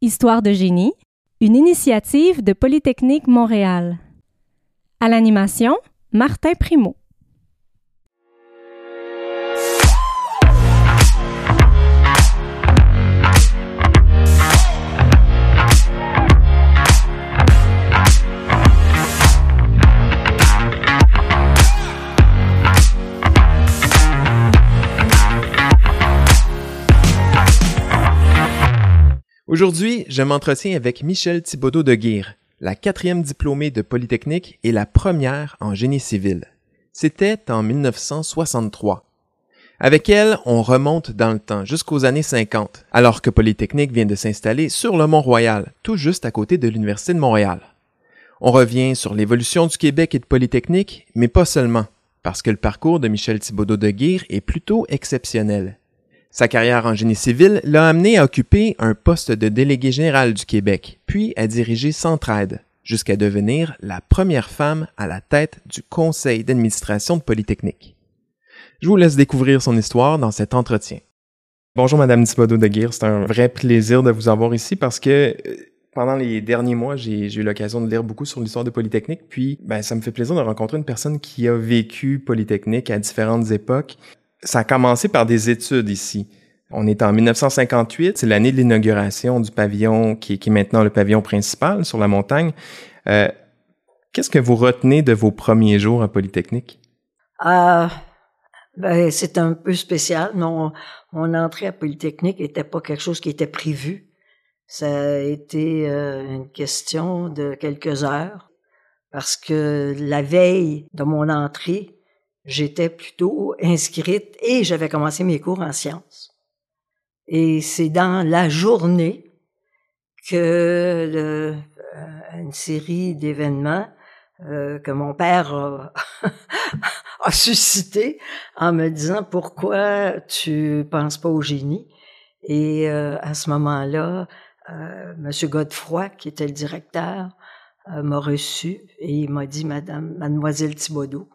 Histoire de génie, une initiative de Polytechnique Montréal. À l'animation, Martin Primo. Aujourd'hui, je m'entretiens avec Michel Thibaudot de Guire, la quatrième diplômée de Polytechnique et la première en génie civil. C'était en 1963. Avec elle, on remonte dans le temps jusqu'aux années 50, alors que Polytechnique vient de s'installer sur le Mont-Royal, tout juste à côté de l'Université de Montréal. On revient sur l'évolution du Québec et de Polytechnique, mais pas seulement, parce que le parcours de Michel Thibaudot de Guire est plutôt exceptionnel. Sa carrière en génie civil l'a amené à occuper un poste de délégué général du Québec, puis à diriger Centraide, jusqu'à devenir la première femme à la tête du conseil d'administration de Polytechnique. Je vous laisse découvrir son histoire dans cet entretien. Bonjour Madame Thibodeau de Guire, c'est un vrai plaisir de vous avoir ici parce que euh, pendant les derniers mois, j'ai eu l'occasion de lire beaucoup sur l'histoire de Polytechnique, puis ben, ça me fait plaisir de rencontrer une personne qui a vécu Polytechnique à différentes époques, ça a commencé par des études ici. On est en 1958, c'est l'année de l'inauguration du pavillon qui, est maintenant le pavillon principal sur la montagne. Euh, Qu'est-ce que vous retenez de vos premiers jours à Polytechnique? Euh, ben, c'est un peu spécial. Mon, entrée à Polytechnique n'était pas quelque chose qui était prévu. Ça a été euh, une question de quelques heures parce que la veille de mon entrée, j'étais plutôt inscrite et j'avais commencé mes cours en sciences. Et c'est dans la journée que le, euh, une série d'événements euh, que mon père a, a, suscité en me disant pourquoi tu penses pas au génie. Et euh, à ce moment-là, euh, Monsieur Godefroy, qui était le directeur, euh, m'a reçu et il m'a dit Madame, Mademoiselle Thibaudot,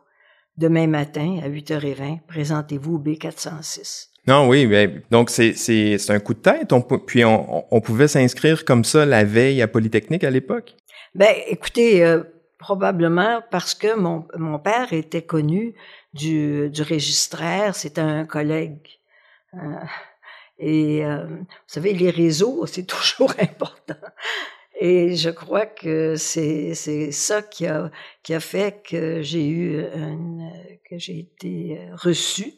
demain matin à 8h20, présentez-vous au B406. Non, oui, ben, donc c'est, un coup de tête. On, puis on, on pouvait s'inscrire comme ça la veille à Polytechnique à l'époque? Ben, écoutez, euh, probablement parce que mon, mon père était connu du, du registraire, c'était un collègue. Euh, et euh, vous savez, les réseaux, c'est toujours important. Et je crois que c'est c'est ça qui a qui a fait que j'ai eu une, que j'ai été reçue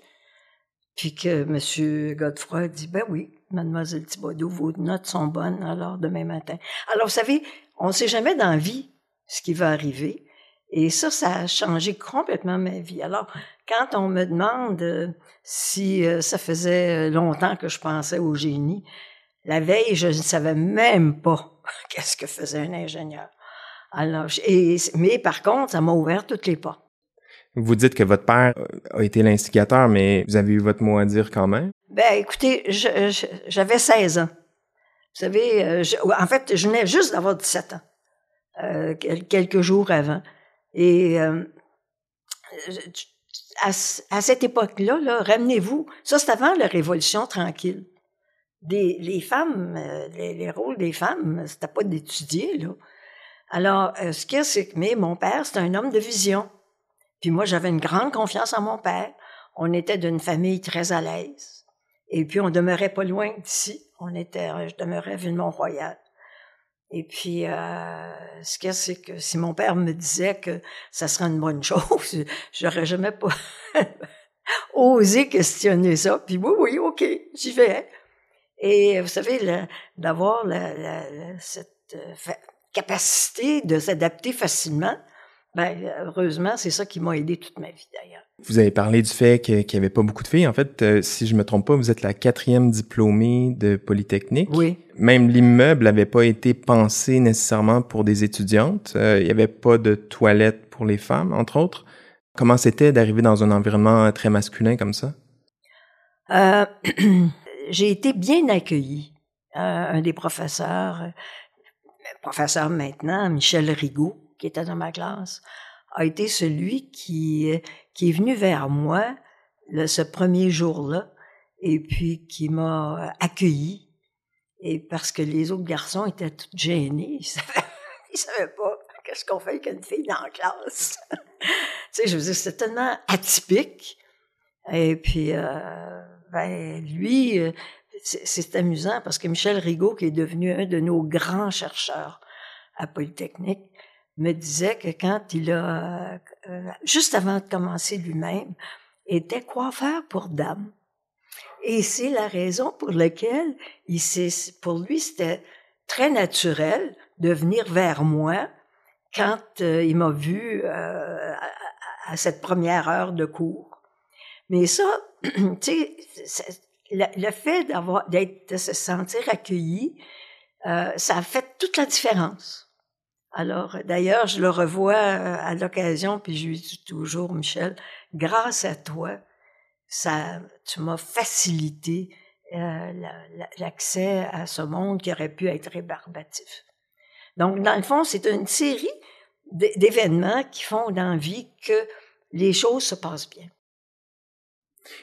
puis que Monsieur Godefroy dit ben oui, Mademoiselle Thibodeau, vos notes sont bonnes alors demain matin. Alors vous savez, on ne sait jamais dans la vie ce qui va arriver. Et ça, ça a changé complètement ma vie. Alors, quand on me demande si ça faisait longtemps que je pensais au génie, la veille, je ne savais même pas qu'est-ce que faisait un ingénieur. Alors, et, mais par contre, ça m'a ouvert toutes les portes. Vous dites que votre père a été l'instigateur, mais vous avez eu votre mot à dire quand même? Ben, écoutez, j'avais 16 ans. Vous savez, je, en fait, je venais juste d'avoir 17 ans, euh, quelques jours avant. Et euh, à, à, cette époque-là, -là, ramenez-vous, ça c'est avant la Révolution tranquille les femmes, euh, les, les, rôles des femmes, c'était pas d'étudier, là. Alors, euh, ce qu'il y c'est que mais mon père, c'était un homme de vision. Puis moi, j'avais une grande confiance en mon père. On était d'une famille très à l'aise. Et puis, on demeurait pas loin d'ici. On était, je demeurais à Ville-Mont-Royal. Et puis, euh, ce qu'il c'est que si mon père me disait que ça serait une bonne chose, j'aurais jamais pas osé questionner ça. Puis oui, oui, OK, j'y vais. Et vous savez, d'avoir cette euh, capacité de s'adapter facilement, ben, heureusement, c'est ça qui m'a aidé toute ma vie d'ailleurs. Vous avez parlé du fait qu'il n'y avait pas beaucoup de filles. En fait, euh, si je me trompe pas, vous êtes la quatrième diplômée de Polytechnique. Oui. Même l'immeuble n'avait pas été pensé nécessairement pour des étudiantes. Euh, il n'y avait pas de toilettes pour les femmes, entre autres. Comment c'était d'arriver dans un environnement très masculin comme ça? Euh, j'ai été bien accueillie. Euh, un des professeurs, euh, professeur maintenant, Michel Rigaud, qui était dans ma classe, a été celui qui, qui est venu vers moi le, ce premier jour-là et puis qui m'a accueilli Et parce que les autres garçons étaient tous gênés. Ils savaient, ils savaient pas qu'est-ce qu'on fait avec une fille dans la classe. tu sais, je veux dire, c'était tellement atypique. Et puis, euh, ben, lui, euh, c'est amusant parce que Michel Rigaud, qui est devenu un de nos grands chercheurs à Polytechnique, me disait que quand il a, euh, juste avant de commencer lui-même, était coiffeur pour dames. Et c'est la raison pour laquelle il pour lui, c'était très naturel de venir vers moi quand euh, il m'a vu euh, à, cette première heure de cours. Mais ça, tu le, fait d'avoir, d'être, de se sentir accueilli, euh, ça a fait toute la différence. Alors, d'ailleurs, je le revois à l'occasion, puis je lui dis toujours, Michel, grâce à toi, ça, tu m'as facilité l'accès à ce monde qui aurait pu être rébarbatif. Donc, dans le fond, c'est une série d'événements qui font d'envie que les choses se passent bien.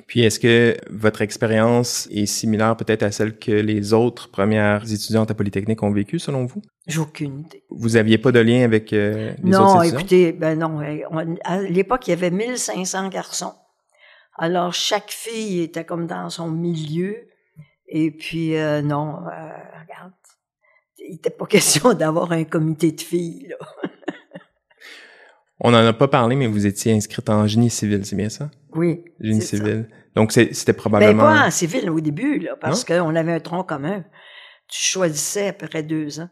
Puis est-ce que votre expérience est similaire peut-être à celle que les autres premières étudiantes à Polytechnique ont vécues selon vous? J'ai aucune idée. Vous aviez pas de lien avec euh, les non, autres étudiants? Non, écoutez, ben non. à l'époque, il y avait 1500 garçons. Alors, chaque fille était comme dans son milieu. Et puis, euh, non, euh, regarde, il n'était pas question d'avoir un comité de filles, là. On n'en a pas parlé, mais vous étiez inscrite en génie civil, c'est bien ça? Oui. Génie civil. Donc, c'était probablement... Ben, pas en civil au début, là, parce qu'on avait un tronc commun. Tu choisissais à peu près deux ans.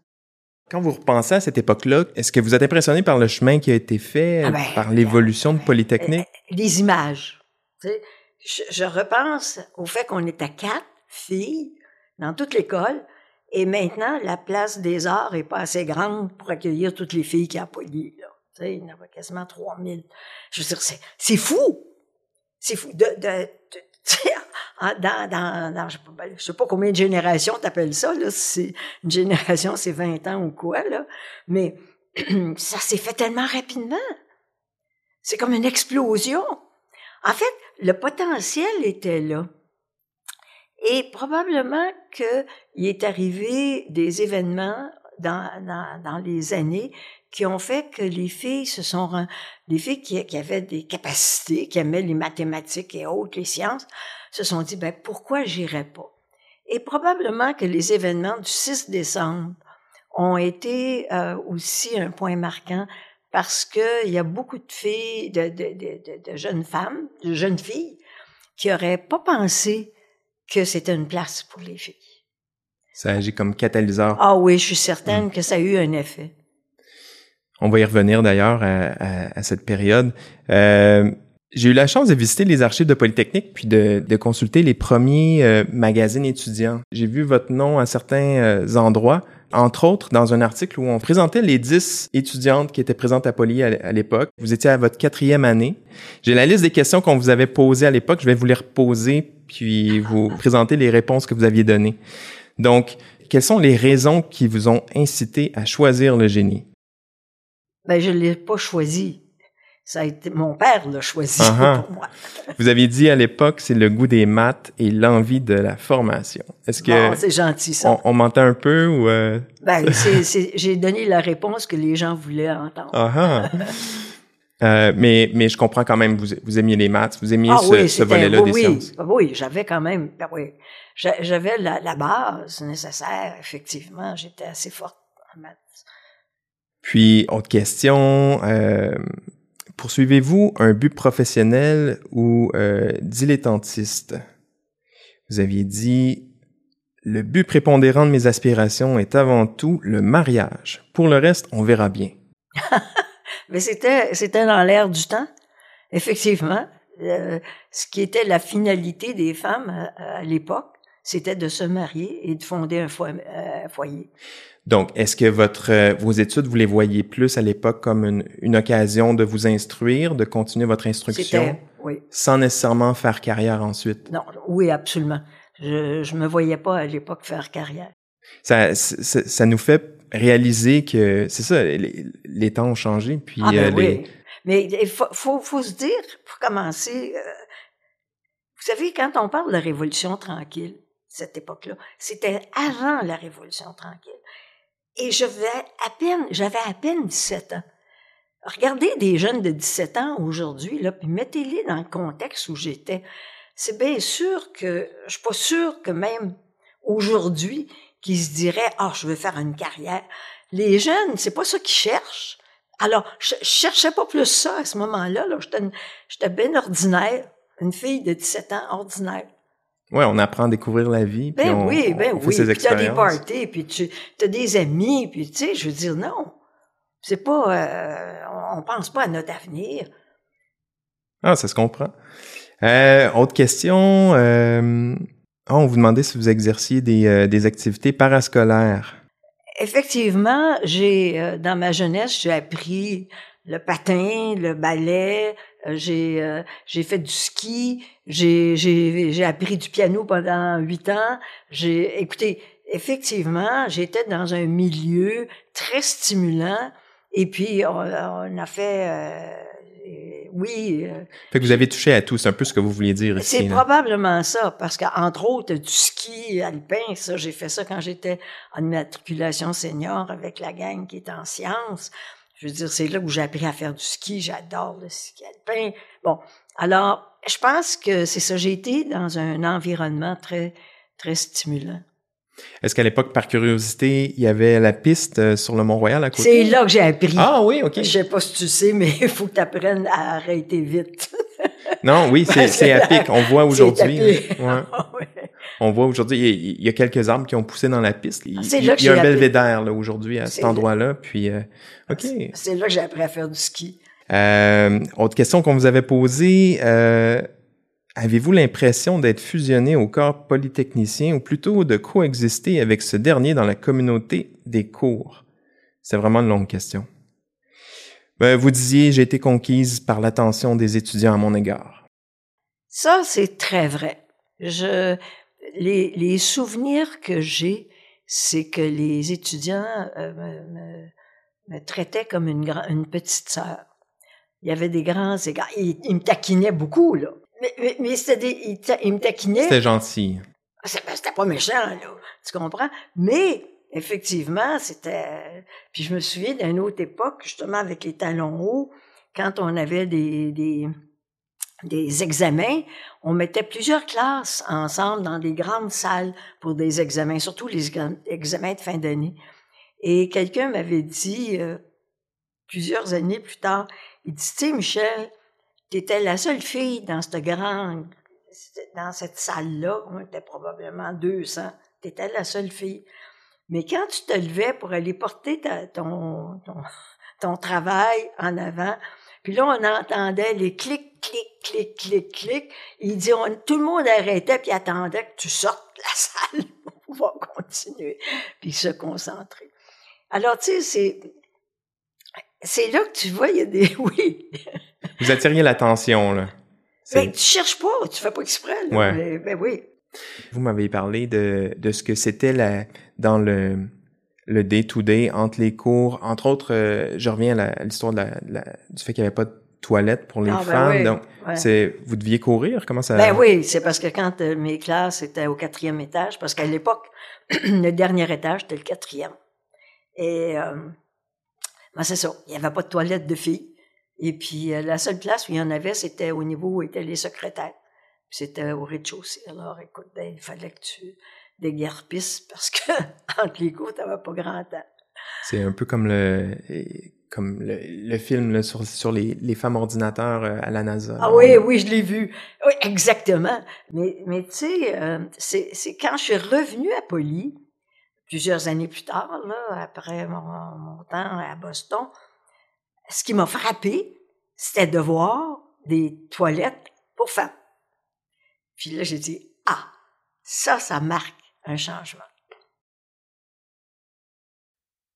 Quand vous repensez à cette époque-là, est-ce que vous êtes impressionné par le chemin qui a été fait, ah ben, par l'évolution de Polytechnique? Les images. Tu sais, je, je repense au fait qu'on était quatre filles dans toute l'école, et maintenant, la place des arts est pas assez grande pour accueillir toutes les filles qui a Poly, là il y en avait quasiment 3000. Je veux dire, c'est, fou! C'est fou. De, dans, dans, ben, je sais pas combien de générations t'appelles ça, là. C'est, une génération, c'est 20 ans ou quoi, là. Mais ça s'est fait tellement rapidement. C'est comme une explosion. En fait, le potentiel était là. Et probablement qu'il est arrivé des événements dans, dans les années qui ont fait que les filles se sont les filles qui, qui, avaient des capacités, qui aimaient les mathématiques et autres, les sciences, se sont dit ben pourquoi j'irais pas? Et probablement que les événements du 6 décembre ont été euh, aussi un point marquant parce que il y a beaucoup de filles, de, de, de, de, jeunes femmes, de jeunes filles, qui auraient pas pensé que c'était une place pour les filles. Ça agit comme catalyseur. Ah oui, je suis certaine mm. que ça a eu un effet. On va y revenir d'ailleurs à, cette période. Euh, j'ai eu la chance de visiter les archives de Polytechnique puis de, consulter les premiers euh, magazines étudiants. J'ai vu votre nom à certains euh, endroits, entre autres dans un article où on présentait les dix étudiantes qui étaient présentes à Poly à, l'époque. Vous étiez à votre quatrième année. J'ai la liste des questions qu'on vous avait posées à l'époque. Je vais vous les reposer puis vous présenter les réponses que vous aviez données. Donc, quelles sont les raisons qui vous ont incité à choisir le génie? Ben, je l'ai pas choisi. Ça a été, mon père l'a choisi uh-huh. pour moi. Vous aviez dit à l'époque, c'est le goût des maths et l'envie de la formation. Est-ce que. c'est gentil, ça. On, m'entend un peu ou, euh? Ben, c'est, j'ai donné la réponse que les gens voulaient entendre. Uh-huh. Euh, mais, mais je comprends quand même, vous, vous aimiez les maths, vous aimiez ah ce, ce volet-là oui, des sciences. Oui, j'avais quand même, ben oui, j'avais la, la, base nécessaire, effectivement, j'étais assez forte en maths. Puis, autre question, euh, poursuivez-vous un but professionnel ou euh, dilettantiste? Vous aviez dit, le but prépondérant de mes aspirations est avant tout le mariage. Pour le reste, on verra bien. Mais c'était, c'était dans l'air du temps, effectivement. Euh, ce qui était la finalité des femmes à, à l'époque, c'était de se marier et de fonder un foyer. Donc, est-ce que votre euh, vos études, vous les voyez plus à l'époque comme une, une, occasion de vous instruire, de continuer votre instruction, oui. sans nécessairement faire carrière ensuite? Non, oui, absolument. Je je me voyais pas à l'époque faire carrière. Ça, ça, ça, nous fait réaliser que c'est ça, les, les, temps ont changé. Puis ah ben euh, oui. Mais il faut, faut, faut, se dire, pour commencer, euh, vous savez, quand on parle de révolution tranquille, cette époque-là. C'était avant la Révolution tranquille. Et je à peine, j'avais à peine 17 ans. Regardez des jeunes de 17 ans aujourd'hui, là, puis mettez-les dans le contexte où j'étais. C'est bien sûr que, je suis pas sûre que même aujourd'hui, qu'ils se diraient, ah, je veux faire une carrière. Les jeunes, c'est pas ça qu'ils cherchent. Alors, je, cherchais pas plus ça à ce moment-là. Là. J'étais bien ordinaire, une fille de 17 ans ordinaire. Ouais, on apprend à découvrir la vie. Ben on, oui, ben on fait oui. Ses puis t'as des parties, puis tu as des amis, puis tu sais, je veux dire, non. C'est pas, euh, on pense pas à notre avenir. Ah, ça se comprend. Euh, autre question. Euh, on vous demandait si vous exerciez des, des activités parascolaires. Effectivement, j'ai dans ma jeunesse, j'ai appris le patin, le ballet, j'ai euh, j'ai fait du ski, j'ai j'ai j'ai appris du piano pendant huit ans. J'ai écoutez, effectivement, j'étais dans un milieu très stimulant et puis on, a fait euh, oui. fait que vous avez touché à tout, c'est un peu ce que vous vouliez dire ici. C'est probablement ça, parce qu'entre autres, du ski alpin, ça, j'ai fait ça quand j'étais en matriculation senior avec la gang qui est en sciences. Je veux dire, c'est là où j'ai appris à faire du ski. J'adore le ski alpin. Bon, alors, je pense que c'est ça. J'ai été dans un environnement très, très stimulant. Est-ce qu'à l'époque, par curiosité, il y avait la piste euh, sur le Mont-Royal à côté? C'est là que j'ai appris. Ah oui, OK. Je sais pas si tu sais, mais il faut que tu apprennes à arrêter vite. non, oui, c'est à pic. On voit aujourd'hui. Ouais. On voit aujourd'hui, il, y a quelques arbres qui ont poussé dans la piste. Il, il y a un belvédère là aujourd'hui à cet endroit-là. Puis, euh, ok. C'est là que j'ai appris à faire du ski. Euh, autre question qu'on vous avait posée. Euh, Avez-vous l'impression d'être fusionné au corps polytechnicien ou plutôt de coexister avec ce dernier dans la communauté des cours? C'est vraiment une longue question. Ben, vous disiez, j'ai été conquise par l'attention des étudiants à mon égard. Ça, c'est très vrai. Je, les, les souvenirs que j'ai, c'est que les étudiants euh, me, me, traitaient comme une, une petite sœur. Il y avait des grands égards. Ils, me taquinaient beaucoup, là. Mais, mais, c'était ils, me taquinaient. C'était gentil. Ah, ben, c'était pas méchant, là. Tu comprends? Mais, effectivement, c'était... Puis je me souviens d'une autre époque, justement, avec les talons hauts, quand on avait des, des des examens, on mettait plusieurs classes ensemble dans des grandes salles pour des examens, surtout les examens de fin d'année. Et quelqu'un m'avait dit, euh, plusieurs années plus tard, il dit, tu sais, Michel, étais la seule fille dans cette grande, dans cette salle-là, on était probablement 200, étais la seule fille. Mais quand tu te levais pour aller porter ton, ton, ton travail en avant, puis là, on entendait les clics, clics, clics, clics, clics. Il dit, tout le monde arrêtait puis attendait que tu sortes de la salle pour pouvoir continuer puis se concentrer. Alors, tu sais, c'est, c'est là que tu vois, il y a des, oui. Vous attiriez l'attention, là. Mais ben, tu cherches pas, tu fais pas exprès, là. Ouais. ben oui. Vous m'avez parlé de, de ce que c'était la, dans le, le day-to-day entre les cours. Entre autres, euh, je reviens à l'histoire de la, du fait qu'il n'y avait pas de toilette pour les ah, ben femmes. Donc, c'est vous deviez courir? Comment ça Ben oui, c'est parce que quand euh, mes classes étaient au quatrième étage, parce qu'à l'époque, le dernier étage c'était le quatrième. Et euh, ben c'est ça, il n'y avait pas de toilette de filles. Et puis la seule place où il y en avait, c'était au niveau où étaient les secrétaires. C'était au rez-de-chaussée. Alors, écoute, ben, il fallait que tu des guerpistes parce que entre les cours, t'avais pas grand temps. C'est un peu comme le comme le, le film là, sur, sur les, les femmes ordinateurs euh, à la NASA. Ah oui, oui, je l'ai vu. Oui, exactement. Mais, mais tu sais, euh, c'est, c'est quand je suis revenue à Poly, plusieurs années plus tard, là, après mon, mon temps à Boston, ce qui m'a frappé, c'était de voir des toilettes pour femmes. Puis là, j'ai dit, ah, ça, ça marque un changement.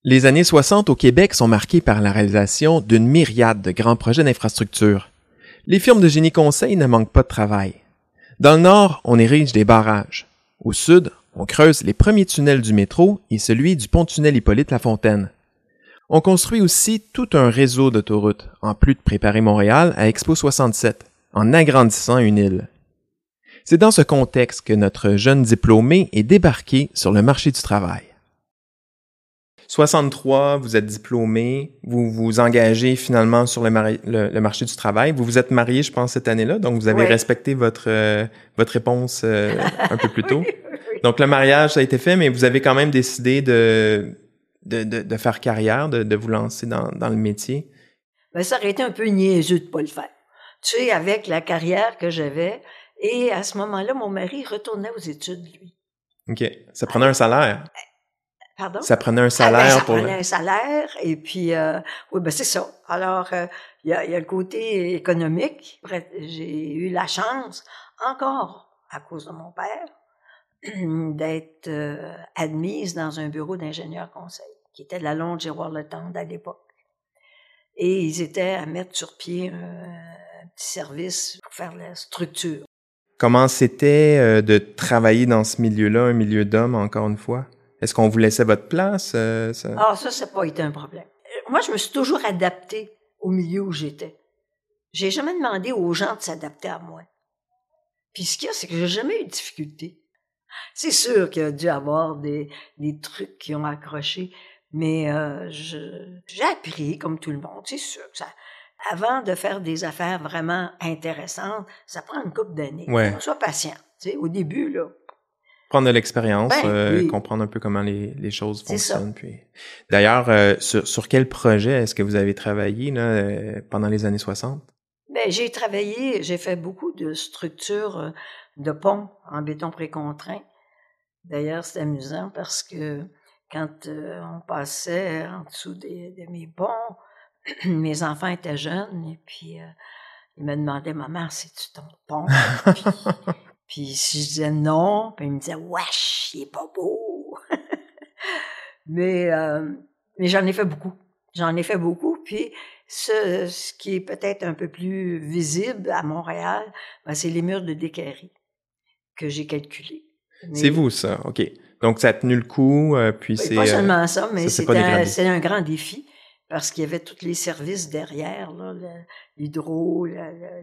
Les années 60 au Québec sont marquées par la réalisation d'une myriade de grands projets d'infrastructure. Les firmes de génie conseil ne manquent pas de travail. Dans le nord, on érige des barrages. Au sud, on creuse les premiers tunnels du métro et celui du pont-tunnel Hippolyte-Lafontaine. On construit aussi tout un réseau d'autoroutes, en plus de préparer Montréal à Expo 67, en agrandissant une île. C'est dans ce contexte que notre jeune diplômé est débarqué sur le marché du travail. 63, vous êtes diplômé, vous vous engagez finalement sur le, le, marché du travail. Vous vous êtes marié, je pense, cette année-là, donc vous avez respecté votre euh, votre réponse euh, un peu plus tôt. Donc le mariage, ça a été fait, mais vous avez quand même décidé de de, de, de faire carrière, de, de vous lancer dans, dans le métier. Ben, ça aurait été un peu niaiseux de pas le faire. Tu sais, avec la carrière que j'avais, et à ce moment-là, mon mari retournait aux études, lui. OK. Ça prenait un salaire. Pardon? Ça prenait un salaire ah ben, ça pour prenait un salaire, et puis, euh, oui, ben c'est ça. Alors, euh, il y, a, y, a, le côté économique. J'ai eu la chance, encore à cause de mon père, d'être euh, admise dans un bureau d'ingénieur conseil, qui était de la Londe Giroir Le Tendre à l'époque. Et ils étaient à mettre sur pied un petit service pour faire la structure. Comment c'était de travailler dans ce milieu-là, un milieu d'hommes, encore une fois? Est-ce qu'on vous laissait votre place? Euh, ça? Ah, ça, ça n'a pas été un problème. Euh, moi, je me suis toujours adaptée au milieu où j'étais. J'ai jamais demandé aux gens de s'adapter à moi. Puis ce qu'il y a, c'est que j'ai jamais eu de difficulté. C'est sûr qu'il y a dû avoir des, trucs qui ont accroché, mais euh, j'ai appris comme tout le monde. C'est sûr que ça, avant de faire des affaires vraiment intéressantes, ça prend une couple d'années. Ouais. Sois patient. Tu sais, au début, là, prendre de l'expérience, ben, euh, comprendre un peu comment les, les choses fonctionnent. Puis, d'ailleurs, euh, sur, sur, quel projet est-ce que vous avez travaillé là, euh, pendant les années 60 Ben, j'ai travaillé, j'ai fait beaucoup de structures de ponts en béton précontraint. D'ailleurs, c'est amusant parce que quand on passait en dessous des, de mes ponts, mes enfants étaient jeunes et puis ils me demandaient, maman, c'est-tu ton pont? Puis si je disais non, puis il me disait wesh, il est pas beau. mais euh, mais j'en ai fait beaucoup. J'en ai fait beaucoup. Puis ce, ce qui est peut-être un peu plus visible à Montréal, ben, c'est les murs de Décairie que j'ai calculés. C'est vous ça, ok. Donc ça a tenu le coup, euh, puis c'est. Pas seulement ça, mais c'est un, grand défi parce qu'il y avait tous les services derrière, l'hydro,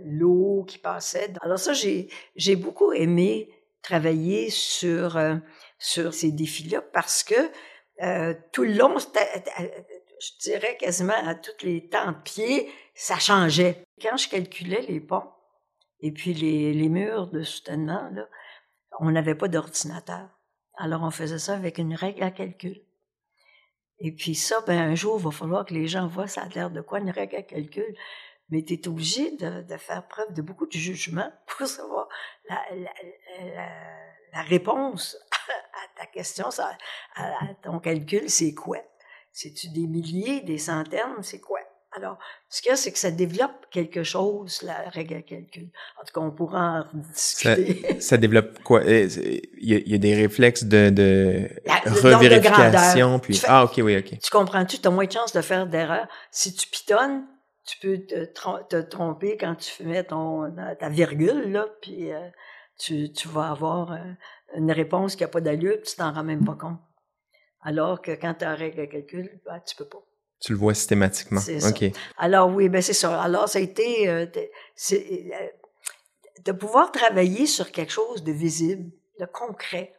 l'eau qui passait. Alors ça, j'ai, beaucoup aimé travailler sur, euh, sur ces défis-là parce que euh, tout le long, je dirais quasiment à tous les temps de pied, ça changeait. Quand je calculais les ponts et puis les, murs de soutènement, on n'avait pas d'ordinateur. Alors on faisait ça avec une règle à calcul. Et puis ça, ben, un jour, il va falloir que les gens voient ça a l'air de quoi une règle à calcul. Mais tu es obligé de, de, faire preuve de beaucoup de jugement pour savoir la, la, la, la réponse à ta question, ça, à, ton calcul, c'est quoi? C'est-tu des milliers, des centaines, c'est quoi? Alors, ce qu'il y a, c'est que ça développe quelque chose, la règle à calcul. En tout cas, on pourra en discuter. Ça, ça développe quoi? Eh, il y, a, il y, a, des réflexes de, de revérification, puis... ah, OK, oui, OK. Tu comprends-tu? Tu as moins de chances de faire d'erreur. Si tu pitonnes, tu peux te, te, tromper quand tu mets ton, ta virgule, là, puis euh, tu, tu vas avoir euh, une réponse qui n'a pas d'allure, tu t'en rends même pas compte. Alors que quand tu as règle à calcul, ben, tu peux pas. Tu le vois systématiquement. C'est OK. Alors oui, ben c'est ça. Alors ça a été euh, euh, de pouvoir travailler sur quelque chose de visible, de concret.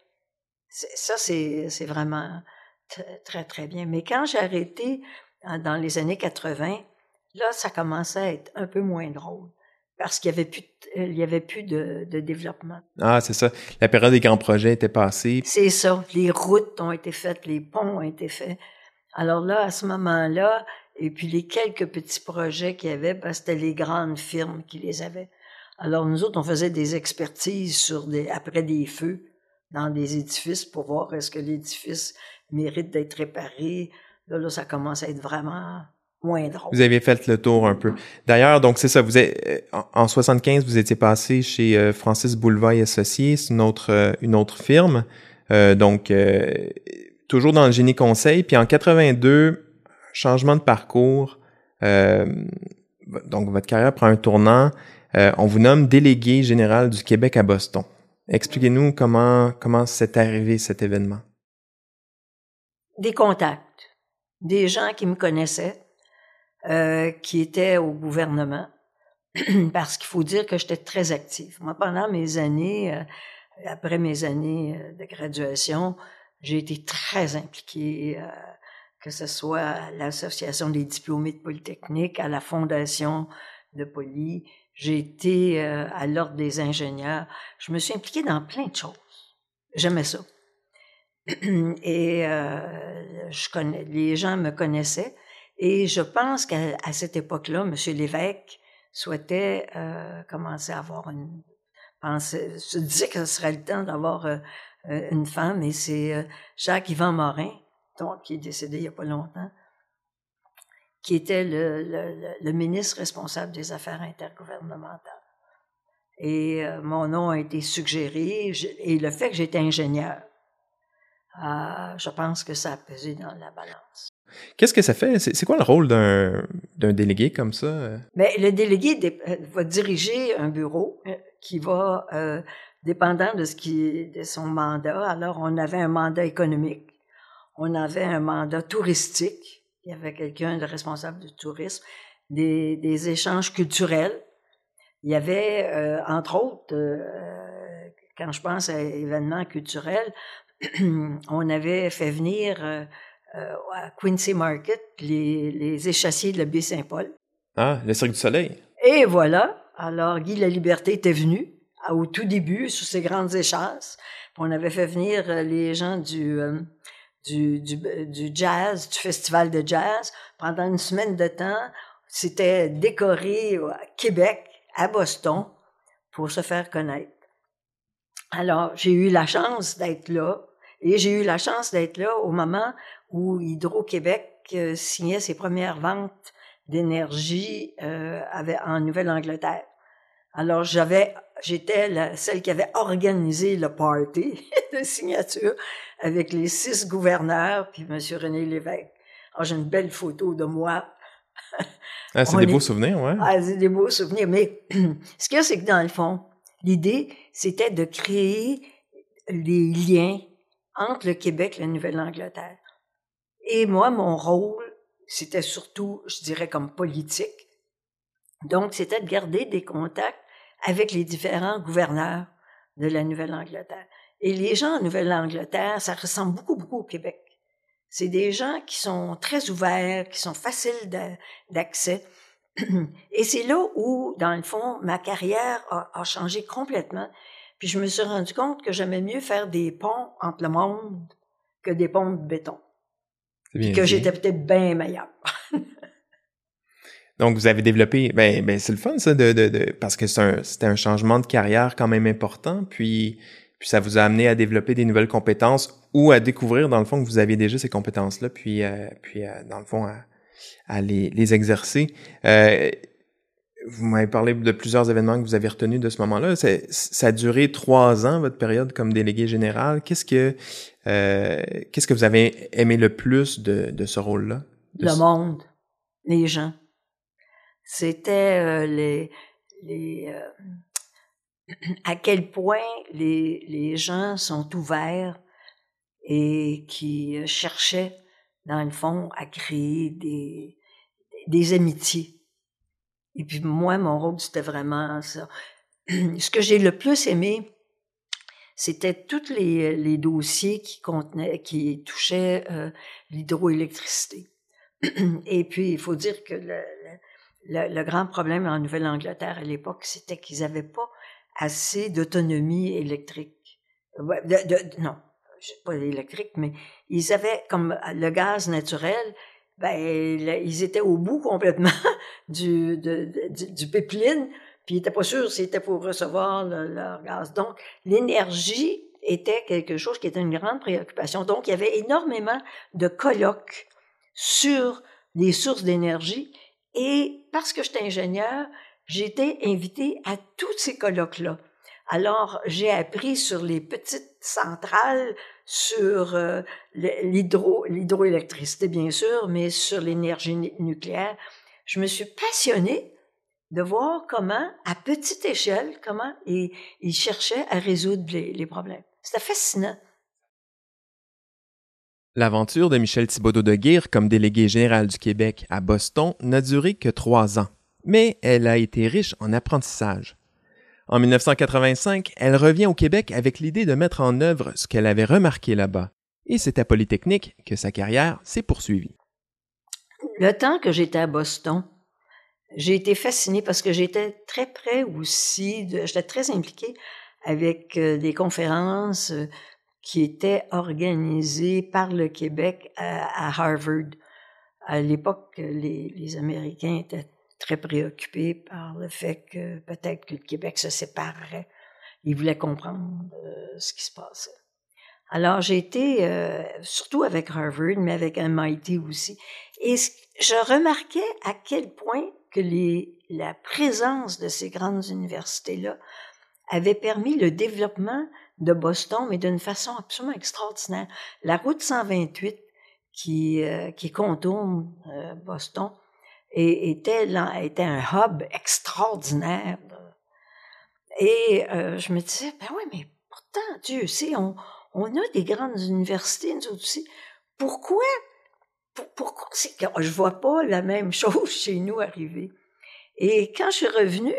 Ça, c'est, c'est vraiment très, très bien. Mais quand j'ai arrêté dans les années 80, là, ça commençait à être un peu moins drôle parce qu'il y avait plus, il y avait plus de, de développement. Ah, c'est ça. La période des grands projets était passée. C'est ça. Les routes ont été faites, les ponts ont été faits. Alors là, à ce moment-là, et puis les quelques petits projets qu'il y avait, ben, c'était les grandes firmes qui les avaient. Alors nous autres, on faisait des expertises sur des, après des feux dans des édifices pour voir est-ce que l'édifice mérite d'être réparé. Là, là, ça commence à être vraiment moins drôle. Vous avez fait le tour un peu. D'ailleurs, donc c'est ça. Vous êtes, euh, en 75, vous étiez passé chez euh, Francis Boulevard et Associés, c'est une autre euh, une autre firme. donc toujours dans le génie conseil. Puis en 82, changement de parcours. Euh, donc votre carrière prend un tournant. Euh, on vous nomme délégué général du Québec à Boston. Expliquez-nous comment comment c'est arrivé cet événement. Des contacts, des gens qui me connaissaient, euh, qui étaient au gouvernement, parce qu'il faut dire que j'étais très active. Moi, pendant mes années, après mes années de graduation, j'ai été très impliquée, euh, que ce soit à l'Association des diplômés de Polytechnique, à la Fondation de Poly. J'ai été à l'Ordre des ingénieurs. Je me suis impliquée dans plein de choses. J'aimais ça. Et je connais, les gens me connaissaient. Et je pense qu'à cette époque-là, M. Lévesque souhaitait euh, commencer à avoir une se disait que ce serait le temps d'avoir euh, euh, une femme, et c'est Jacques-Yvan Morin, donc, qui est décédé il n'y a pas longtemps, qui était le, le, le, ministre responsable des affaires intergouvernementales. Et mon nom a été suggéré, et le fait que j'étais ingénieur, je pense que ça a pesé dans la balance. Qu'est-ce que ça fait? C'est quoi le rôle d'un délégué comme ça? Bien, le délégué euh, va diriger un bureau euh, qui va, euh, dépendant de ce qui de son mandat. Alors, on avait un mandat économique, on avait un mandat touristique. Il y avait quelqu'un de responsable du tourisme, des, des échanges culturels. Il y avait, entre autres, quand je pense à événements culturels, on avait fait venir euh, à Quincy Market, les, les échassiers de la baie Saint-Paul. Ah, le Cirque du Soleil. Et voilà. Alors, Guy La Liberté était venu au tout début sur ces grandes échasses. On avait fait venir euh, les gens du, euh, du, du, du, jazz, du festival de jazz. Pendant une semaine de temps, c'était décoré à Québec, à Boston, pour se faire connaître. Alors, j'ai eu la chance d'être là et j'ai eu la chance d'être là au moment où Hydro-Québec euh, signait ses premières ventes d'énergie euh, en Nouvelle-Angleterre. Alors j'avais, j'étais celle qui avait organisé le party de signature avec les six gouverneurs puis Monsieur René Lévesque. Alors j'ai une belle photo de moi. Ah, c'est des beaux souvenirs, ouais. Ah, c'est des beaux souvenirs. Mais ce qu'il y a, c'est que dans le fond, l'idée, c'était de créer les liens entre le Québec et la Nouvelle-Angleterre. Et moi, mon rôle, c'était surtout, je dirais, comme politique. Donc, c'était de garder des contacts avec les différents gouverneurs de la Nouvelle-Angleterre. Et les gens en Nouvelle-Angleterre, ça ressemble beaucoup, beaucoup au Québec. C'est des gens qui sont très ouverts, qui sont faciles d'accès. Et c'est là où, dans le fond, ma carrière a, a, changé complètement. Puis je me suis rendu compte que j'aimais mieux faire des ponts entre le monde que des ponts de béton que j'étais peut-être bien meilleur. Donc, vous avez développé, ben, ben c'est le fun, ça, de, de, de parce que c'était un, un, changement de carrière quand même important, puis, puis ça vous a amené à développer des nouvelles compétences ou à découvrir, dans le fond, que vous aviez déjà ces compétences-là, puis, euh, puis euh, dans le fond, à, à les, les exercer. Euh, vous m'avez parlé de plusieurs événements que vous avez retenus de ce moment-là. Ça a duré trois ans, votre période comme délégué général. Qu'est-ce que euh, qu'est-ce que vous avez aimé le plus de, de ce rôle-là? Le monde, les gens. C'était euh, les, les euh, à quel point les, les gens sont ouverts et qui cherchaient, dans le fond, à créer des, des amitiés et puis moi, mon rôle, c'était vraiment ça. Ce que j'ai le plus aimé, c'était tous les, les, dossiers qui contenaient, qui touchaient euh, l'hydroélectricité. Et puis, il faut dire que le, le, le grand problème en Nouvelle-Angleterre à l'époque, c'était qu'ils n'avaient pas assez d'autonomie électrique. De, de, non, pas électrique, mais ils avaient comme le gaz naturel, ben ils étaient au bout complètement du, de, du, du pipeline, puis ils n'étaient pas sûrs s'ils étaient pour recevoir leur gaz. Donc, l'énergie était quelque chose qui était une grande préoccupation. Donc, il y avait énormément de colloques sur les sources d'énergie. Et parce que j'étais ingénieur, j'ai été invitée à tous ces colloques-là. Alors, j'ai appris sur les petites centrales, sur euh, l'hydro, l'hydroélectricité, bien sûr, mais sur l'énergie nucléaire. Je me suis passionnée de voir comment, à petite échelle, comment ils, cherchaient à résoudre les, les problèmes. C'était fascinant. L'aventure de Michel Thibodeau de Guire comme délégué général du Québec à Boston n'a duré que trois ans. mais elle a été riche en apprentissage. En 1985, elle revient au Québec avec l'idée de mettre en œuvre ce qu'elle avait remarqué là-bas, et c'est à Polytechnique que sa carrière s'est poursuivie. Le temps que j'étais à Boston, j'ai été fascinée parce que j'étais très près aussi, j'étais très impliquée avec euh, des conférences euh, qui étaient organisées par le Québec à, Harvard. À l'époque, les, Américains étaient très préoccupés par le fait que peut-être que le Québec se séparerait. Ils voulaient comprendre euh, ce qui se passait. Alors j'ai été, surtout avec Harvard, mais avec MIT aussi, et je remarquais à quel point que les, la présence de ces grandes universités-là avait permis le développement de Boston, mais d'une façon absolument extraordinaire. La route 128 qui, euh, qui contourne euh, Boston était, était un hub extraordinaire. Et euh, je me disais, ben oui, mais pourtant, Dieu sait, on, on a des grandes universités, nous aussi. Pourquoi pourquoi c'est que je vois pas la même chose chez nous arriver. Et quand je suis revenue,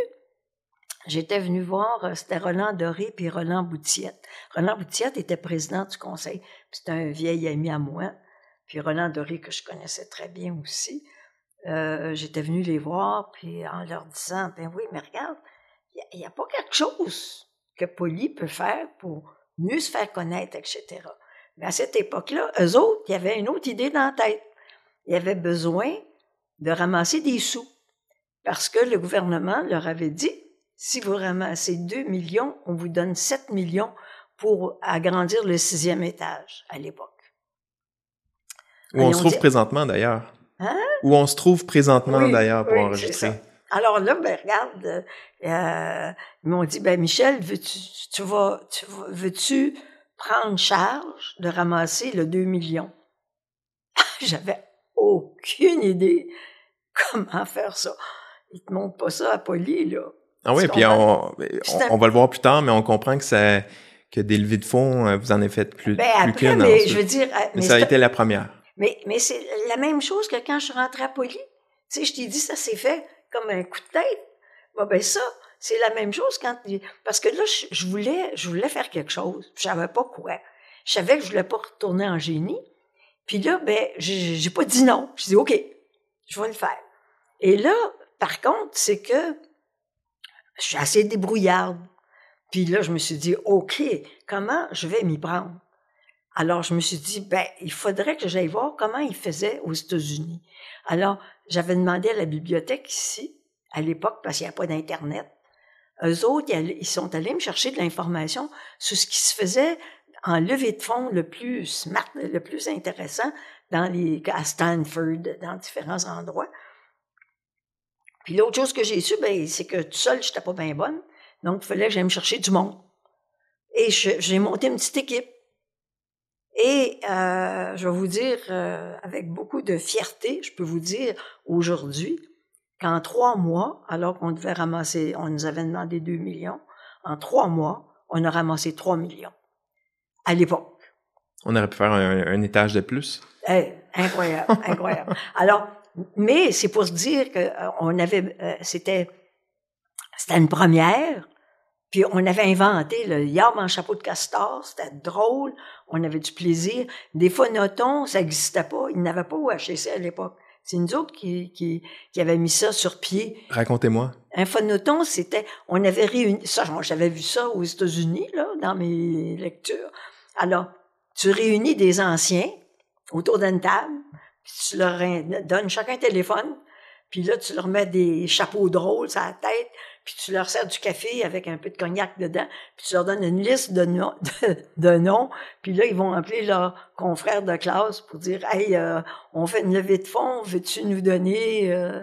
j'étais venue voir, euh, c'était Roland Doré puis Roland Boutiette. Roland Boutiette était président du conseil, c'était un vieil ami à moi. Puis Roland Doré que je connaissais très bien aussi. Euh, j'étais venue les voir puis en leur disant ben oui mais regarde il n'y a, a, pas quelque chose que Polly peut faire pour mieux se faire connaître etc. Mais à cette époque-là, eux autres, il y une autre idée dans la tête. Ils avaient besoin de ramasser des sous. Parce que le gouvernement leur avait dit, si vous ramassez 2 millions, on vous donne 7 millions pour agrandir le sixième étage à l'époque. Où on se trouve présentement d'ailleurs. Hein? Où on se trouve présentement d'ailleurs pour enregistrer. Alors là, ben regarde, euh, ils m'ont dit, ben Michel, veux-tu, tu vas, tu veux-tu prendre charge de ramasser le 2 millions? J'avais aucune idée comment faire ça. Ils te montrent pas ça à Polly, là. Ah oui, puis on, on, va le voir plus tard, mais on comprend que ça, que des levées de fonds, euh, vous en avez fait plus, ben après, mais je veux dire, euh, mais, ça a été la première. Mais, mais c'est la même chose que quand je suis rentrée à Poly. Tu sais, je t'ai dit, ça s'est fait comme un coup de tête. Bon, ben ça, c'est la même chose quand parce que là je, voulais je voulais faire quelque chose, je savais pas quoi. Je savais que je voulais pas retourner en génie. Puis là ben j'ai pas dit non. Je dis OK, je vais le faire. Et là par contre, c'est que je suis assez débrouillarde. Puis là je me suis dit OK, comment je vais m'y prendre? Alors, je me suis dit, ben, il faudrait que j'aille voir comment ils faisaient aux États-Unis. Alors, j'avais demandé à la bibliothèque ici, à l'époque, parce qu'il n'y a pas d'Internet, eux autres, ils sont allés me chercher de l'information sur ce qui se faisait en levée de fonds le plus smart, le plus intéressant dans les, à Stanford, dans différents endroits. Puis l'autre chose que j'ai su, ben, c'est que tout seul, j'étais pas bien bonne. Donc, il fallait que j'aille me chercher du monde. Et j'ai monté une petite équipe. Et euh, je vais vous dire, euh, avec beaucoup de fierté, je peux vous dire aujourd'hui qu'en trois mois, alors qu'on devait ramasser, on nous avait demandé 2 millions, en trois mois, on a ramassé 3 millions. À l'époque. On aurait pu faire un, étage de plus. Eh, incroyable, incroyable. Alors, mais c'est pour se dire que euh, avait, euh, c'était, c'était une première. Puis on avait inventé le yam en chapeau de castor, c'était drôle, on avait du plaisir. Des fois, notons, ça n'existait pas, il n'avait pas au HEC à l'époque. C'est nous autres qui, qui, qui avait mis ça sur pied. Racontez-moi. Un phonoton, c'était, on avait réuni, ça, j'avais vu ça aux États-Unis, là, dans mes lectures. Alors, tu réunis des anciens autour d'une table, puis tu leur donnes chacun un téléphone, puis là, tu leur mets des chapeaux drôles sur la tête, puis tu leur sers du café avec un peu de cognac dedans, puis tu leur donnes une liste de, noms, de, puis là, ils vont appeler leurs confrères de classe pour dire « Hey, euh, on fait une levée de fonds, veux-tu nous donner euh,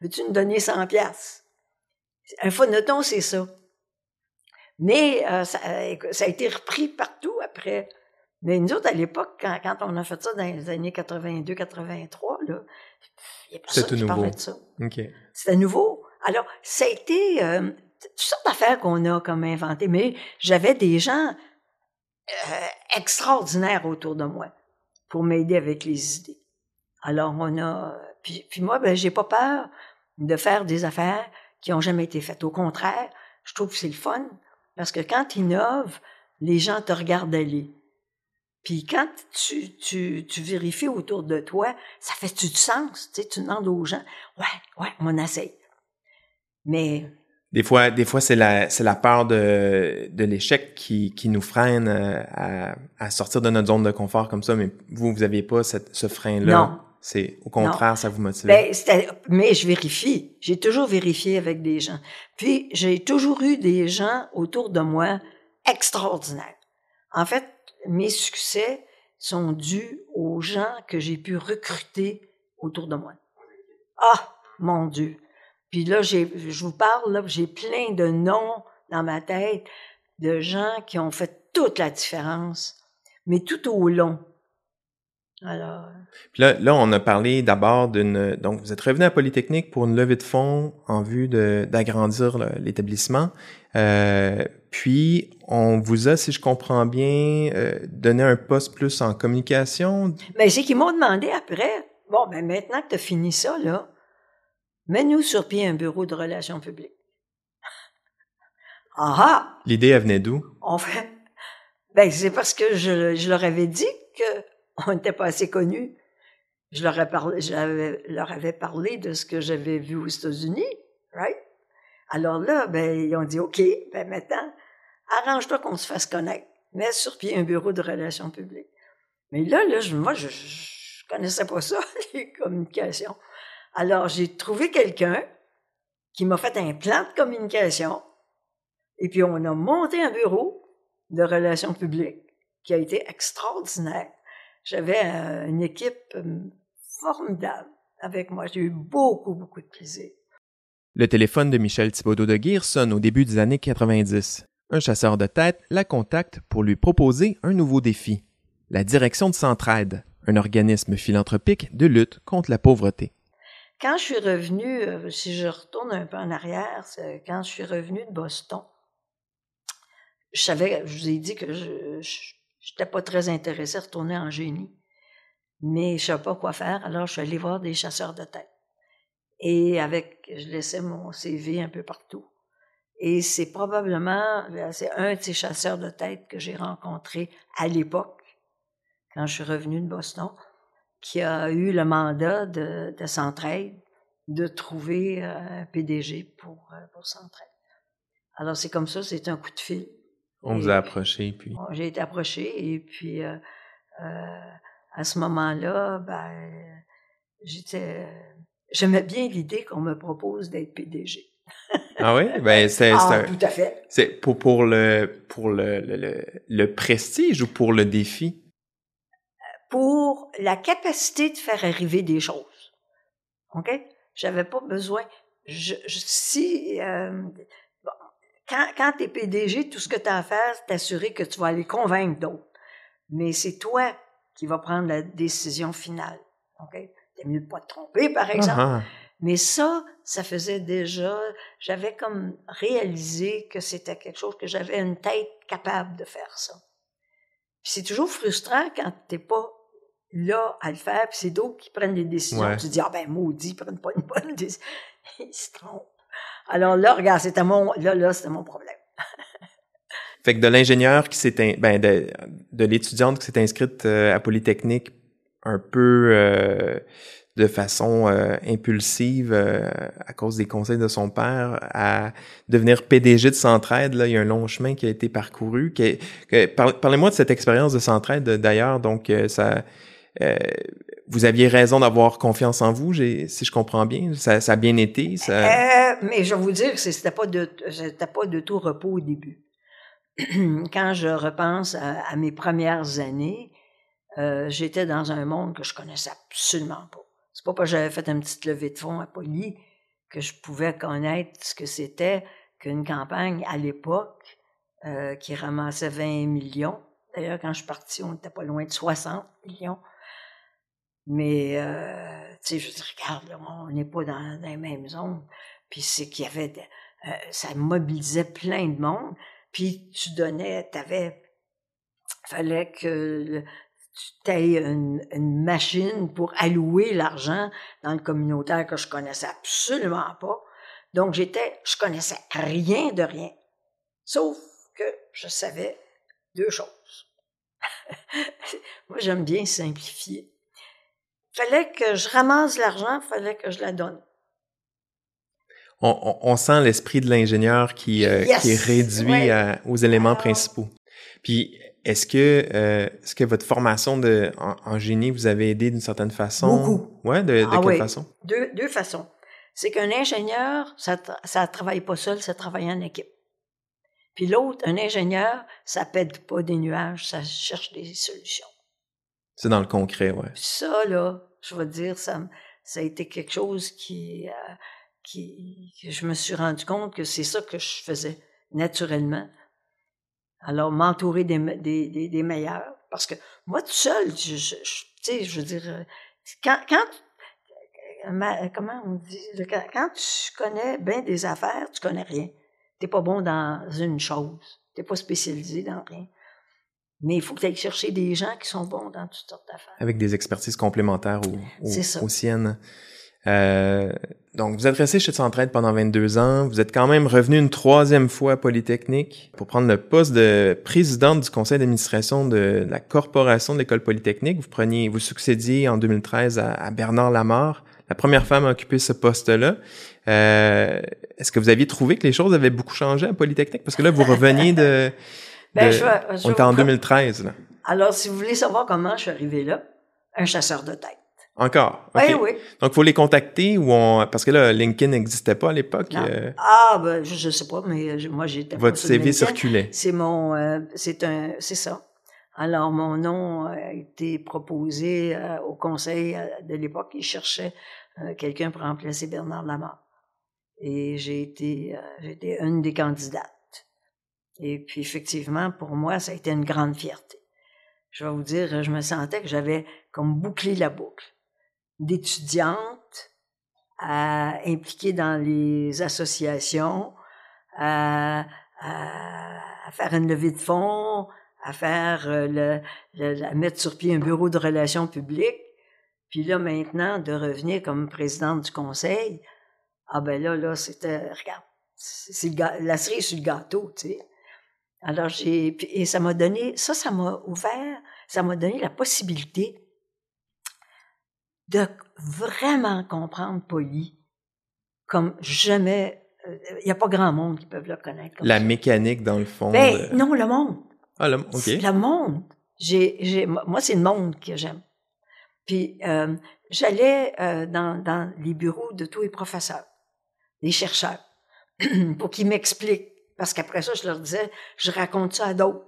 veux-tu nous donner 100 pièces Un phonoton, c'est ça. Mais euh, ça, ça, a été repris partout après. Mais nous autres, à l'époque, quand, quand, on a fait ça dans les années 82-83, là, il n'y a personne qui parlait de ça. C'était nouveau. Alors, ça a été euh, toutes sortes d'affaires qu'on a comme inventées, mais j'avais des gens euh, extraordinaires autour de moi pour m'aider avec les idées. Alors, on a... Puis, puis moi, ben, j'ai pas peur de faire des affaires qui ont jamais été faites. Au contraire, je trouve que c'est le fun parce que quand tu innoves, les gens te regardent aller. Puis quand tu, tu, tu vérifies autour de toi, ça fait-tu du sens? Tu, sais, tu demandes aux gens, ouais, ouais, on essaie. Mais des fois, des fois, c'est la, c'est la peur de, de l'échec qui, qui nous freine euh, à, à sortir de notre zone de confort comme ça. Mais vous, vous aviez pas cette, ce frein-là? Non. C'est au contraire, ça vous motive. Ben, mais je vérifie. J'ai toujours vérifié avec des gens. Puis j'ai toujours eu des gens autour de moi extraordinaires. En fait, mes succès sont dus aux gens que j'ai pu recruter autour de moi. Ah, mon Dieu. Puis là, je vous parle, j'ai plein de noms dans ma tête de gens qui ont fait toute la différence, mais tout au long. Alors. Puis là, là, on a parlé d'abord d'une. Donc, vous êtes revenu à Polytechnique pour une levée de fonds en vue d'agrandir l'établissement. Euh, puis, on vous a, si je comprends bien, euh, donné un poste plus en communication? Mais c'est qu'ils m'ont demandé après. Bon, ben maintenant que tu as fini ça, là, Mets-nous sur pied un bureau de relations publiques. ah ah! L'idée, elle venait d'où? En fait, ben, c'est parce que je, je, leur avais dit qu'on n'était pas assez connus. Je leur, ai parlé, je leur avais parlé de ce que j'avais vu aux États-Unis, right? Alors là, ben, ils ont dit, OK, ben maintenant, arrange-toi qu'on se fasse connaître. Mets sur pied un bureau de relations publiques. Mais là, là, je, moi, je, je connaissais pas ça, les communications. Alors, j'ai trouvé quelqu'un qui m'a fait un plan de communication et puis on a monté un bureau de relations publiques qui a été extraordinaire. J'avais euh, une équipe euh, formidable avec moi. J'ai eu beaucoup, beaucoup de plaisir. Le téléphone de Michel Thibaudot de Guire sonne au début des années 90. Un chasseur de tête la contacte pour lui proposer un nouveau défi. La direction de Centraide, un organisme philanthropique de lutte contre la pauvreté. Quand je suis revenue, euh, si je retourne un peu en arrière, quand je suis revenue de Boston, je savais, je vous ai dit que je n'étais pas très intéressée à retourner en génie, mais je ne savais pas quoi faire, alors je suis allée voir des chasseurs de tête. Et avec, je laissais mon CV un peu partout. Et c'est probablement, c'est un de ces chasseurs de tête que j'ai rencontré à l'époque, quand je suis revenue de Boston qui a eu le mandat de, de Centraide de trouver euh, un PDG pour, euh, pour Centraide. Alors, c'est comme ça, c'est un coup de fil. On vous a approché, puis... J'ai été approché, et puis euh, à ce moment-là, ben, j'étais... J'aimais bien l'idée qu'on me propose d'être PDG. ah oui? Ben, c'est... Ah, tout à fait. C'est pour, pour, le, pour le, le, le prestige ou pour le défi? pour la capacité de faire arriver des choses. OK? J'avais pas besoin. Je, si euh, quand, quand tu es PDG, tout ce que tu as à faire, c'est t'assurer que tu vas aller convaincre d'autres. Mais c'est toi qui vas prendre la décision finale. OK? T'es mieux de pas te tromper, par exemple. Uh-huh. Mais ça, ça faisait déjà, j'avais comme réalisé que c'était quelque chose que j'avais une tête capable de faire ça. Puis c'est toujours frustrant quand t'es pas là à le faire, puis c'est d'autres qui prennent des décisions. Tu dis, ah ben maudit, ils prennent pas une bonne décision. ils se trompent. Alors là, regarde, c'était mon, là, là, c'était mon problème. fait que de l'ingénieur qui s'est, ben, de, de l'étudiante qui s'est inscrite euh, à Polytechnique un peu euh, de façon euh, impulsive à cause des conseils de son père à devenir PDG de Centraide. Là, il y a un long chemin qui a été parcouru. Qui, parlez-moi de cette expérience de Centraide d'ailleurs. Donc, ça euh, vous aviez raison d'avoir confiance en vous, si je comprends bien. Ça, ça a bien été. Euh, mais je vais vous dire que c'était pas de pas de tout repos au début. Quand je repense à, mes premières années, euh, j'étais dans un monde que je connaissais absolument pas. C'est pas parce que j'avais fait une petite levée de fonds à Poly que je pouvais connaître ce que c'était qu'une campagne à l'époque euh, qui ramassait 20 millions. D'ailleurs, quand je suis partie, on n'était pas loin de 60 millions. Mais, euh, tu sais, je dis, regarde, on n'est pas dans, les mêmes zones. Puis c'est qu'il y avait, ça mobilisait plein de monde. Puis tu donnais, t'avais, fallait que tu aies une, une, machine pour allouer l'argent dans le communautaire que je connaissais absolument pas. Donc j'étais, je connaissais rien de rien. Sauf que je savais deux choses. Moi, j'aime bien simplifier. Fallait que je ramasse l'argent, fallait que je la donne. On, on, sent l'esprit de l'ingénieur qui, euh, qui est réduit aux éléments principaux. Puis, est-ce que, euh, est-ce que votre formation de, en, génie vous avez aidé d'une certaine façon? Beaucoup. Ouais, de, de ah quelle façon? Deux, deux façons. C'est qu'un ingénieur, ça, ça travaille pas seul, ça travaille en équipe. Puis l'autre, un ingénieur, ça pète pas des nuages, ça cherche des solutions. C'est dans le concret, ouais. Ça, là, je veux dire, ça, ça a été quelque chose qui, euh, qui, que je me suis rendu compte que c'est ça que je faisais naturellement. Alors, m'entourer des, des, des, meilleurs. Parce que moi, tout seul, je, je, tu sais, je veux dire, euh, quand, quand comment on dit, quand, quand tu connais bien des affaires, tu connais rien. T'es pas bon dans une chose. T'es pas spécialisé dans rien. Mais il faut que tu ailles chercher des gens qui sont bons dans toutes sortes d'affaires. Avec des expertises complémentaires aux, aux, siennes. Euh, donc, vous êtes resté chez Centraide pendant 22 ans. Vous êtes quand même revenu une troisième fois à Polytechnique pour prendre le poste de présidente du conseil d'administration de la corporation de l'école Polytechnique. Vous preniez, vous succédiez en 2013 à, à Bernard Lamarre, la première femme à occuper ce poste-là. Euh, Est-ce que vous aviez trouvé que les choses avaient beaucoup changé à Polytechnique? Parce que là, vous reveniez de... ben, je, on était en 2013. Là. Alors, si vous voulez savoir comment je suis arrivé là, un chasseur de tête. Encore? Oui, oui. Donc, faut les contacter ou on... Parce que là, LinkedIn n'existait pas à l'époque. Euh... Ah, ben, je, je sais pas, mais moi, j'étais Votre CV circulait. C'est mon... Euh, c'est un... C'est ça. Alors, mon nom a été proposé euh, au conseil euh, de l'époque. Il cherchait quelqu'un pour remplacer Bernard Lamar. Et j'ai été, j'ai été une des candidates. Et puis, effectivement, pour moi, ça a été une grande fierté. Je vais vous dire, je me sentais que j'avais comme bouclé la boucle d'étudiantes à impliquer dans les associations, à, à, faire une levée de fonds, à faire euh, le, le, à mettre sur pied un bureau de relations publiques. Puis là, maintenant, de revenir comme présidente du conseil, ah ben là, là, c'était, regarde, c'est la cerise sur le gâteau, tu sais. Alors j'ai, et ça m'a donné, ça, ça m'a ouvert, ça m'a donné la possibilité de vraiment comprendre Polly comme jamais. Il euh, n'y a pas grand monde qui peut le connaître. la mécanique, dans le fond. Ben, Non, le monde. Ah, le, OK. Le monde. J'ai, j'ai, moi, c'est le monde que j'aime. Puis, euh, j'allais euh, dans, dans les bureaux de tous les professeurs, les chercheurs, pour qu'ils m'expliquent. Parce qu'après ça, je leur disais, je raconte ça à d'autres.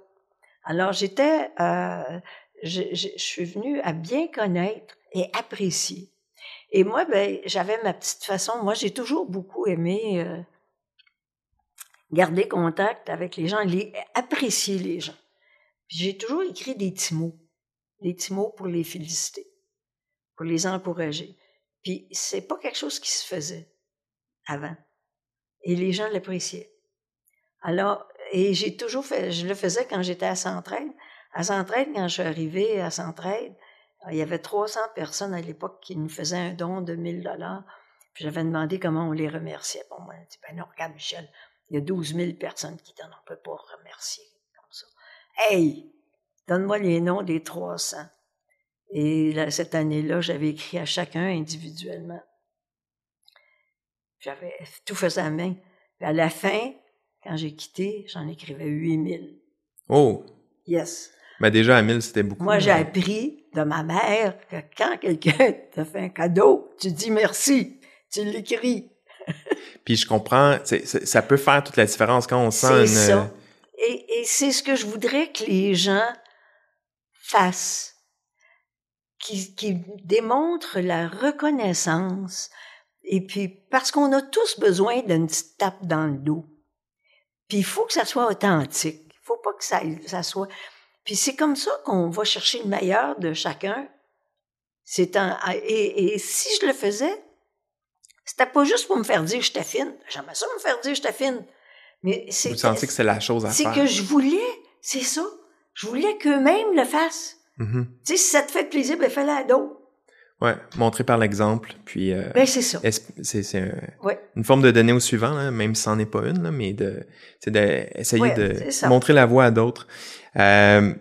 Alors, j'étais, euh, je, je, je, suis venue à bien connaître et apprécié. Et moi, ben, j'avais ma petite façon. Moi, j'ai toujours beaucoup aimé euh, garder contact avec les gens, les, apprécier les gens. J'ai toujours écrit des petits mots, des petits mots pour les féliciter, pour les encourager. Puis c'est pas quelque chose qui se faisait avant. Et les gens l'appréciaient. Alors, et j'ai toujours fait, je le faisais quand j'étais à Centraide. À Centraide, quand je suis arrivée à Centraide, il y avait 300 personnes à l'époque qui nous faisaient un don de 1000 dollars. Puis j'avais demandé comment on les remerciait. Bon, moi, dit, ben non, regarde, Michel, il y a 12 000 personnes qui donnent, on peut pas remercier comme ça. Hey, donne-moi les noms des 300. Et là, cette année-là, j'avais écrit à chacun individuellement. J'avais tout fait à main. Puis à la fin, quand j'ai quitté, j'en écrivais 8000. Oh! Yes. Mais déjà, à 1000, c'était beaucoup. Moi, j'ai appris de ma mère que quand quelqu'un te fait un cadeau, tu dis merci, tu l'écris. Puis je comprends, ça peut faire toute la différence quand on sent une... Ça. Et, et c'est ce que je voudrais que les gens fassent, qui, qui démontrent la reconnaissance. Et puis, parce qu'on a tous besoin d'une petite tape dans le dos. Puis il faut que ça soit authentique. Il faut pas que ça, ça soit... Puis c'est comme ça qu'on va chercher le meilleur de chacun. C'est un, et, et, si je le faisais, c'était pas juste pour me faire dire que j'étais fine. J'aimerais ça me faire dire que j'étais fine. Mais c'est. Vous sentez que c'est la chose à faire. C'est que je voulais, c'est ça. Je voulais qu'eux-mêmes le fassent. Mhm. Tu sais, si ça te fait plaisir, ben fais-le à d'autres. Ouais, montrer par l'exemple, puis euh, Ben c'est ça. es- c'est un- Ouais. une forme de donner au suivant, là, même si c'en est pas une, là, mais de c'est d'essayer Ouais, de montrer la voie à d'autres. Euh,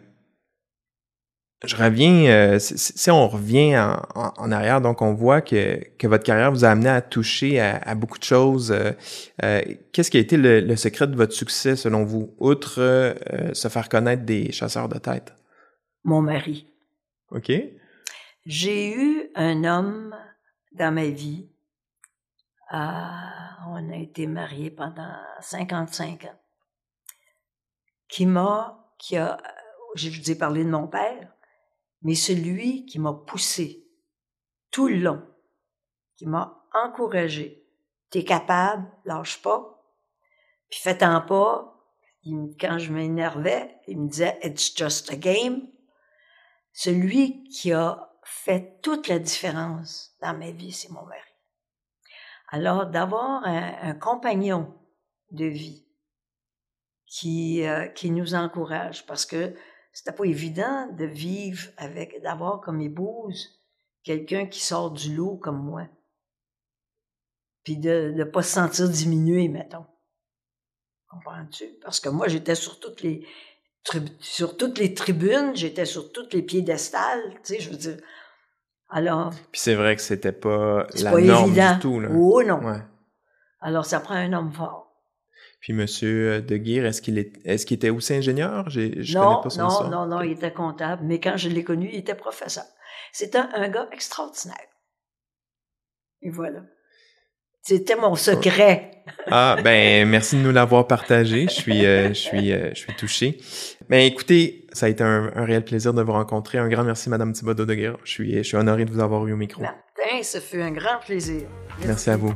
je reviens, euh, si, on revient en, en- en arrière, donc on voit que, que votre carrière vous a amené à toucher à, à beaucoup de choses. Euh, euh, Qu'est-ce qui a été le, le secret de votre succès selon vous, outre se faire connaître des chasseurs de tête? Mon mari. OK? J'ai eu un homme dans ma vie. Ah, on a été mariés pendant 55 ans. Qui m'a, qui a, je vous ai parlé de mon père, mais celui qui m'a poussé tout le long, qui m'a encouragé. T'es capable, lâche pas, puis fais-t'en pas. Il quand je m'énervais, il me disait It's just a game. Celui qui a fait toute la différence dans ma vie, c'est mon mari. Alors, d'avoir un compagnon de vie qui, euh, qui nous encourage, parce que c'était pas évident de vivre avec, d'avoir comme épouse quelqu'un qui sort du lot comme moi. Puis de ne pas se sentir diminué, mettons. Comprends-tu? Parce que moi, j'étais sur toutes les sur toutes les tribunes, j'étais sur toutes les piédestals, tu sais, je veux dire. Alors, Puis c'est vrai que c'était pas la pas norme évident. du tout. Là. Oh non. Ouais. Alors, ça prend un homme fort. Puis Monsieur De Guire, est-ce qu'il est, est-ce qu'il était aussi ingénieur? J'ai, je non, connais pas son non, histoire. non, non, il était comptable, mais quand je l'ai connu, il était professeur. C'était un, un gars extraordinaire. Et voilà. C'était mon secret. Ah ben merci de nous l'avoir partagé. Je suis, euh, je suis, euh, je suis touché. Ben écoutez, ça a été un, un réel plaisir de vous rencontrer. Un grand merci, Madame Thibodeau de Guire. Je suis, je suis honoré de vous avoir eu au micro. Martin, ce fut un grand plaisir. Merci à vous.